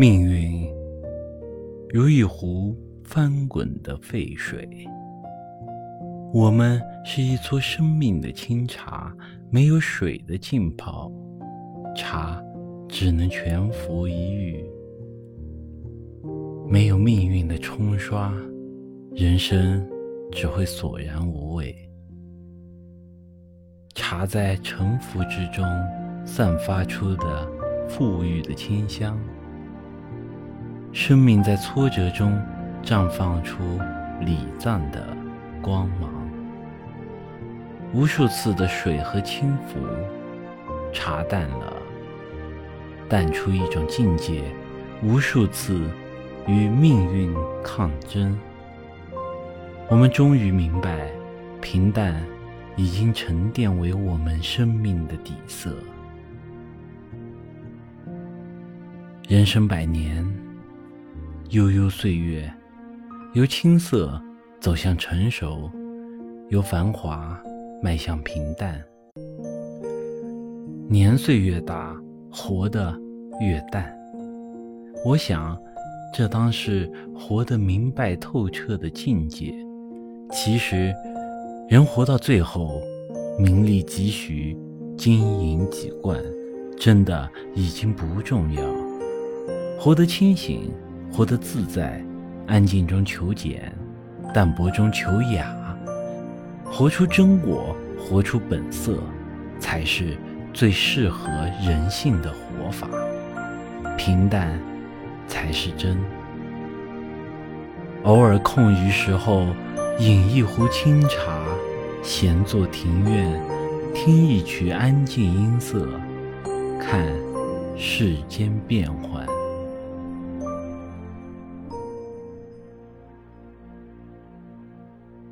命运如一壶翻滚的沸水，我们是一撮生命的清茶，没有水的浸泡，茶只能全服一浴；没有命运的冲刷，人生只会索然无味。茶在沉浮之中散发出的馥郁的清香。生命在挫折中绽放出礼赞的光芒，无数次的水和轻浮，茶淡了，淡出一种境界；无数次与命运抗争，我们终于明白，平淡已经沉淀为我们生命的底色。人生百年。悠悠岁月，由青涩走向成熟，由繁华迈向平淡。年岁越大，活得越淡。我想，这当是活得明白透彻的境界。其实，人活到最后，名利几许，金银几贯，真的已经不重要。活得清醒。活得自在，安静中求简，淡泊中求雅，活出真我，活出本色，才是最适合人性的活法。平淡才是真。偶尔空余时候，饮一壶清茶，闲坐庭院，听一曲安静音色，看世间变幻。